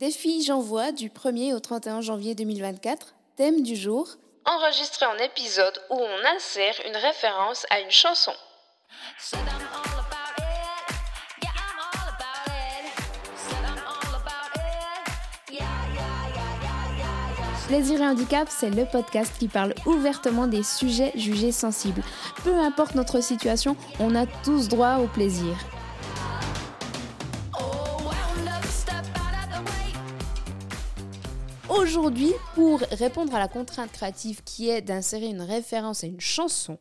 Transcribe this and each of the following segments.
Défi J'envoie du 1er au 31 janvier 2024. Thème du jour Enregistré en épisode où on insère une référence à une chanson. Plaisir et handicap, c'est le podcast qui parle ouvertement des sujets jugés sensibles. Peu importe notre situation, on a tous droit au plaisir. Aujourd'hui, pour répondre à la contrainte créative qui est d'insérer une référence à une chanson,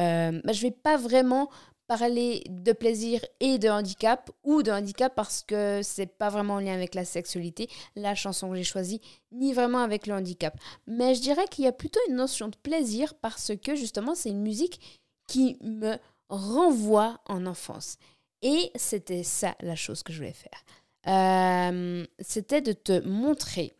euh, bah, je ne vais pas vraiment parler de plaisir et de handicap ou de handicap parce que c'est pas vraiment en lien avec la sexualité, la chanson que j'ai choisie, ni vraiment avec le handicap. Mais je dirais qu'il y a plutôt une notion de plaisir parce que justement c'est une musique qui me renvoie en enfance. Et c'était ça la chose que je voulais faire. Euh, c'était de te montrer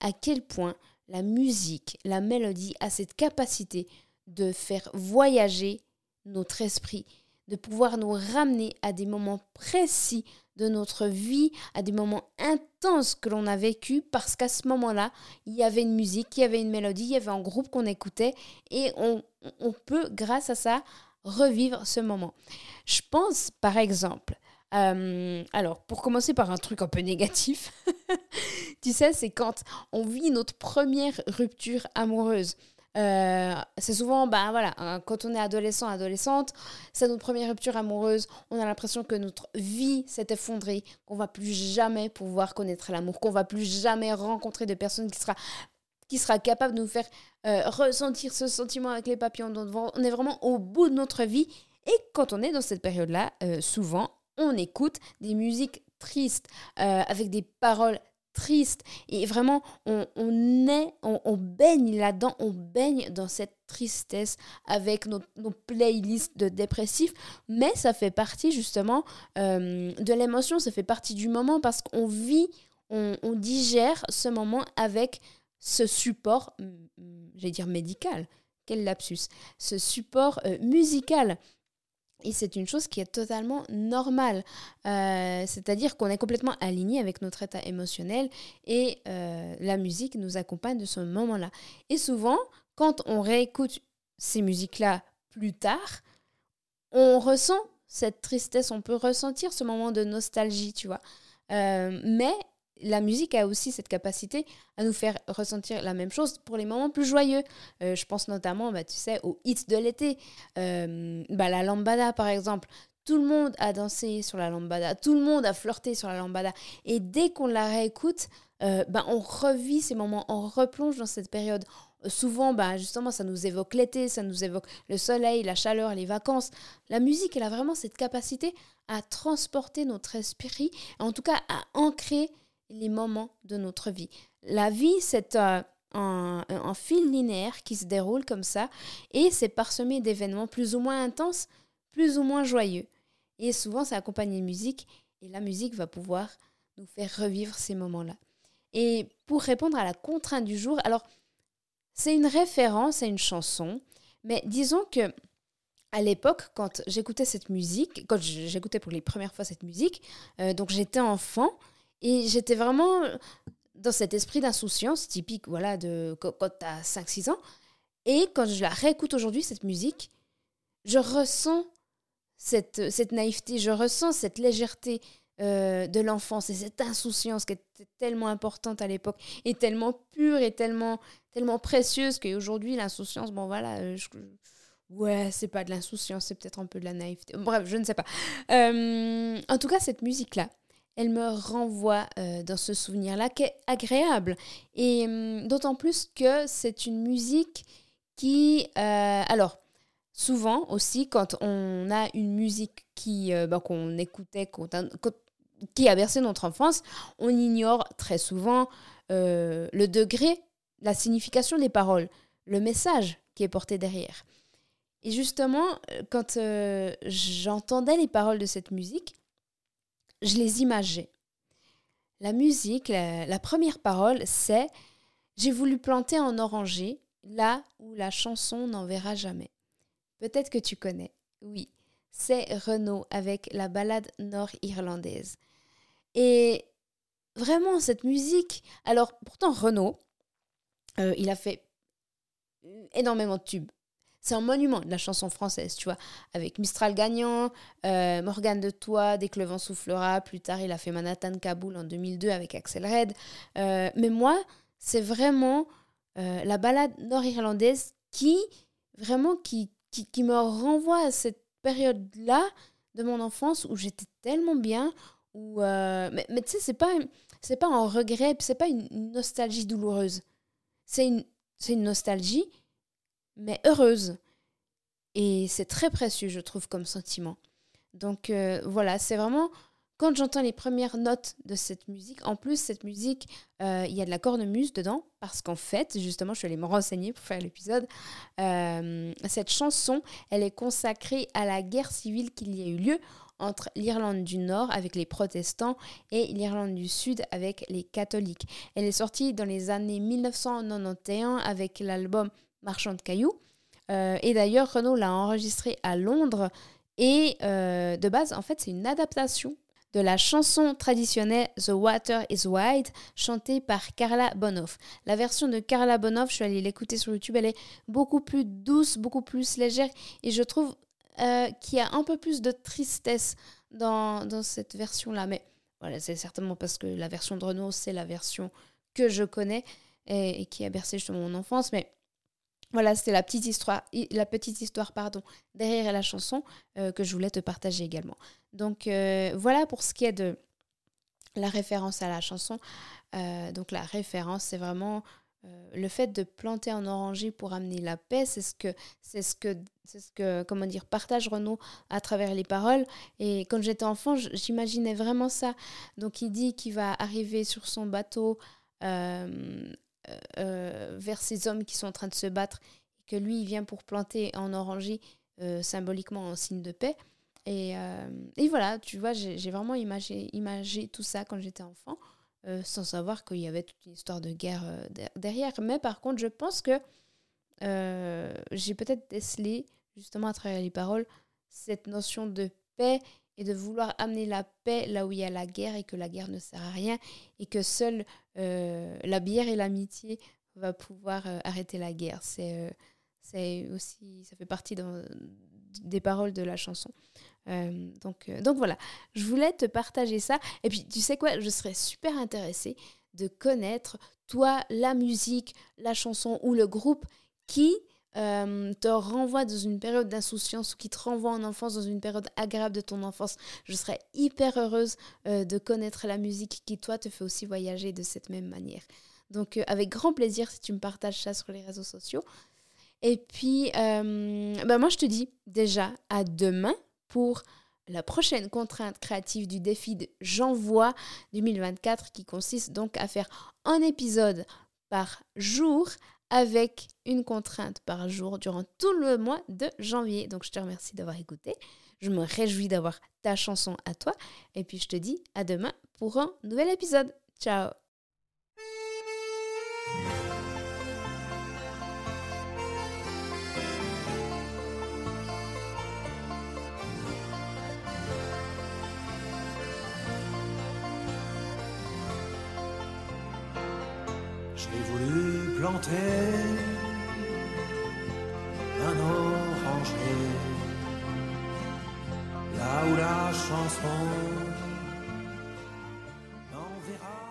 à quel point la musique, la mélodie a cette capacité de faire voyager notre esprit, de pouvoir nous ramener à des moments précis de notre vie, à des moments intenses que l'on a vécu, parce qu'à ce moment-là, il y avait une musique, il y avait une mélodie, il y avait un groupe qu'on écoutait, et on, peut, grâce à ça, revivre ce moment. Je pense, par exemple, euh, alors, pour commencer par un truc un peu négatif, tu sais, c'est quand on vit notre première rupture amoureuse. Euh, c'est souvent, bah voilà, hein, quand on est adolescent, adolescente, c'est notre première rupture amoureuse. On a l'impression que notre vie s'est effondrée, qu'on va plus jamais pouvoir connaître l'amour, qu'on va plus jamais rencontrer de personne qui sera qui capable de nous faire euh, ressentir ce sentiment avec les papillons On est vraiment au bout de notre vie. Et quand on est dans cette période-là, souvent, on écoute des musiques tristes, avec des paroles triste. Et vraiment, on, est, on, baigne là-dedans, on baigne dans cette tristesse avec nos, playlists de dépressifs. Mais ça fait partie justement euh, de l'émotion, ça fait partie du moment parce qu'on vit, on, digère ce moment avec ce support, j'allais dire médical, quel lapsus, ce support euh, musical. Et c'est une chose qui est totalement normale. Euh, c'est-à-dire qu'on est complètement aligné avec notre état émotionnel et euh, la musique nous accompagne de ce moment-là. Et souvent, quand on réécoute ces musiques-là plus tard, on ressent cette tristesse, on peut ressentir ce moment de nostalgie, tu vois. Euh, mais la musique a aussi cette capacité à nous faire ressentir la même chose pour les moments plus joyeux. Euh, je pense notamment, bah, tu sais, aux hits de l'été. Euh, bah, la lambada, par exemple. Tout le monde a dansé sur la lambada, tout le monde a flirté sur la lambada. Et dès qu'on la réécoute, euh, bah, on revit ces moments, on replonge dans cette période. Souvent, bah, justement, ça nous évoque l'été, ça nous évoque le soleil, la chaleur, les vacances. La musique, elle a vraiment cette capacité à transporter notre esprit, en tout cas à ancrer les moments de notre vie. La vie, c'est un, un, fil linéaire qui se déroule comme ça et c'est parsemé d'événements plus ou moins intenses, plus ou moins joyeux. Et souvent, c'est accompagné de musique et la musique va pouvoir nous faire revivre ces moments-là. Et pour répondre à la contrainte du jour, alors, c'est une référence à une chanson, mais disons que à l'époque, quand j'écoutais cette musique, quand j'écoutais pour les premières fois cette musique, euh, donc j'étais enfant, et j'étais vraiment dans cet esprit d'insouciance typique voilà, de quand, tu as 5-6 ans. Et quand je la réécoute aujourd'hui, cette musique, je ressens cette, cette naïveté, je ressens cette légèreté euh, de l'enfance et cette insouciance qui était tellement importante à l'époque et tellement pure et tellement, tellement précieuse qu'aujourd'hui, l'insouciance, bon voilà, euh, ouais, c'est pas de l'insouciance, c'est peut-être un peu de la naïveté. Bref, je ne sais pas. Euh, en tout cas, cette musique-là, elle me renvoie euh, dans ce souvenir-là qui est agréable. Et hum, d'autant plus que c'est une musique qui... Euh, alors, souvent aussi, quand on a une musique qui euh, bah, qu'on écoutait, qui a bercé notre enfance, on ignore très souvent le degré, la signification des paroles, le message qui est porté derrière. Et justement, quand j'entendais les paroles de cette musique, je les imageais. La musique, la, première parole, c'est J'ai voulu planter un oranger là où la chanson n'en verra jamais. Peut-être que tu connais. Oui, c'est Renaud avec la balade nord-irlandaise. Et vraiment cette musique. Alors pourtant Renaud, euh, il a fait énormément de tubes. C'est un monument de la chanson française, tu vois, avec Mistral gagnant, euh, Morgane de Toi, Dès que le vent soufflera. Plus tard, il a fait Manhattan Kaboul en 2002 avec Axel Red. Euh, mais moi, c'est vraiment la balade nord-irlandaise qui, vraiment, qui, qui, qui, me renvoie à cette période-là de mon enfance où j'étais tellement bien. Où, mais, mais tu sais, c'est pas c'est pas un regret, c'est pas une nostalgie douloureuse. C'est une, c'est une nostalgie, mais heureuse. Et c'est très précieux, je trouve, comme sentiment. Donc euh, voilà, c'est vraiment quand j'entends les premières notes de cette musique. En plus, cette musique, euh, il y a de la cornemuse dedans, parce qu'en fait, justement, je suis allée me renseigner pour faire l'épisode. Euh, cette chanson, elle est consacrée à la guerre civile qu'il y a eu lieu entre l'Irlande du Nord avec les protestants et l'Irlande du Sud avec les catholiques. Elle est sortie dans les années 1991 avec l'album Marchand de cailloux. Euh, et d'ailleurs, Renault l'a enregistré à Londres. Et euh, de base, en fait, c'est une adaptation de la chanson traditionnelle The Water is White, chantée par Carla Bonoff. La version de Carla Bonoff, je suis allée l'écouter sur YouTube, elle est beaucoup plus douce, beaucoup plus légère, et je trouve euh, qui a un peu plus de tristesse dans, dans cette version-là. Mais voilà, c'est certainement parce que la version de Renault, c'est la version que je connais et, qui a bercé justement mon enfance. Mais voilà, c'était la petite histoire, pardon, derrière la chanson euh, que je voulais te partager également. Donc euh, voilà pour ce qui est de la référence à la chanson. donc la référence, c'est vraiment euh, le fait de planter un oranger pour amener la paix, c'est ce que, c'est ce que, c'est ce que, comment dire, partage Renaud à travers les paroles. Et quand j'étais enfant, j'imaginais vraiment ça. Donc il dit qu'il va arriver sur son bateau euh, euh, vers ces hommes qui sont en train de se battre, et que lui il vient pour planter un oranger symboliquement en signe de paix. Et, et voilà, tu vois, j'ai vraiment imagé, imagé tout ça quand j'étais enfant. Euh, sans savoir qu'il y avait toute une histoire de guerre euh, derrière. Mais par contre, je pense que euh, j'ai peut-être décelé, justement à travers les paroles, cette notion de paix et de vouloir amener la paix là où il y a la guerre et que la guerre ne sert à rien et que seule la bière et l'amitié va pouvoir arrêter la guerre. C'est c'est aussi ça fait partie des paroles de la chanson. Euh, donc, euh, donc voilà, je voulais te partager ça. Et puis tu sais quoi, je serais super intéressée de connaître, toi, la musique, la chanson ou le groupe qui euh, te renvoie dans une période d'insouciance ou qui te renvoie en enfance dans une période agréable de ton enfance. Je serais hyper heureuse de connaître la musique qui, toi, te fait aussi voyager de cette même manière. Donc avec grand plaisir si tu me partages ça sur les réseaux sociaux. Et puis, bah moi, je te dis déjà à demain pour la prochaine contrainte créative du défi de J'envoie 2024 qui consiste donc à faire un épisode par jour avec une contrainte par jour durant tout le mois de janvier. Donc je te remercie d'avoir écouté. Je me réjouis d'avoir ta chanson à toi. Et puis je te dis à demain pour un nouvel épisode. Ciao planter un oranger. Là où la chanson n'enverra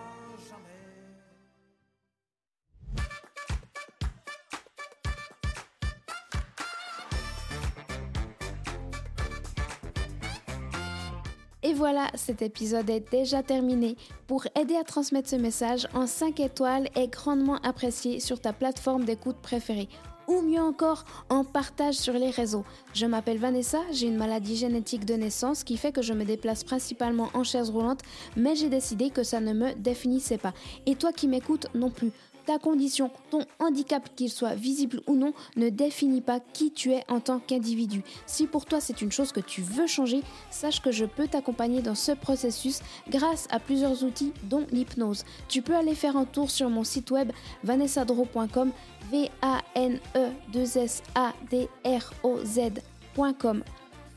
Et voilà, cet épisode est déjà terminé pour aider à transmettre ce message en 5 étoiles est grandement apprécié sur ta plateforme d'écoute préférée ou mieux encore en partage sur les réseaux. Je m'appelle Vanessa, j'ai une maladie génétique de naissance qui fait que je me déplace principalement en chaise roulante, mais j'ai décidé que ça ne me définissait pas. Et toi qui m'écoutes non plus ta condition, ton handicap, qu'il soit visible ou non, ne définit pas qui tu es en tant qu'individu. Si pour toi c'est une chose que tu veux changer, sache que je peux t'accompagner dans ce processus grâce à plusieurs outils dont l'hypnose. Tu peux aller faire un tour sur mon site web vanessadro.com v a n e 2 s a d r o z.com.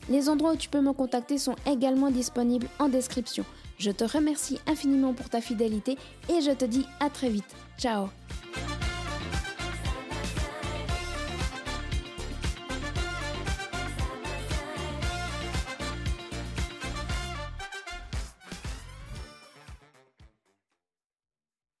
Les endroits où tu peux me contacter sont également disponibles en description. Je te remercie infiniment pour ta fidélité et je te dis à très vite. Ciao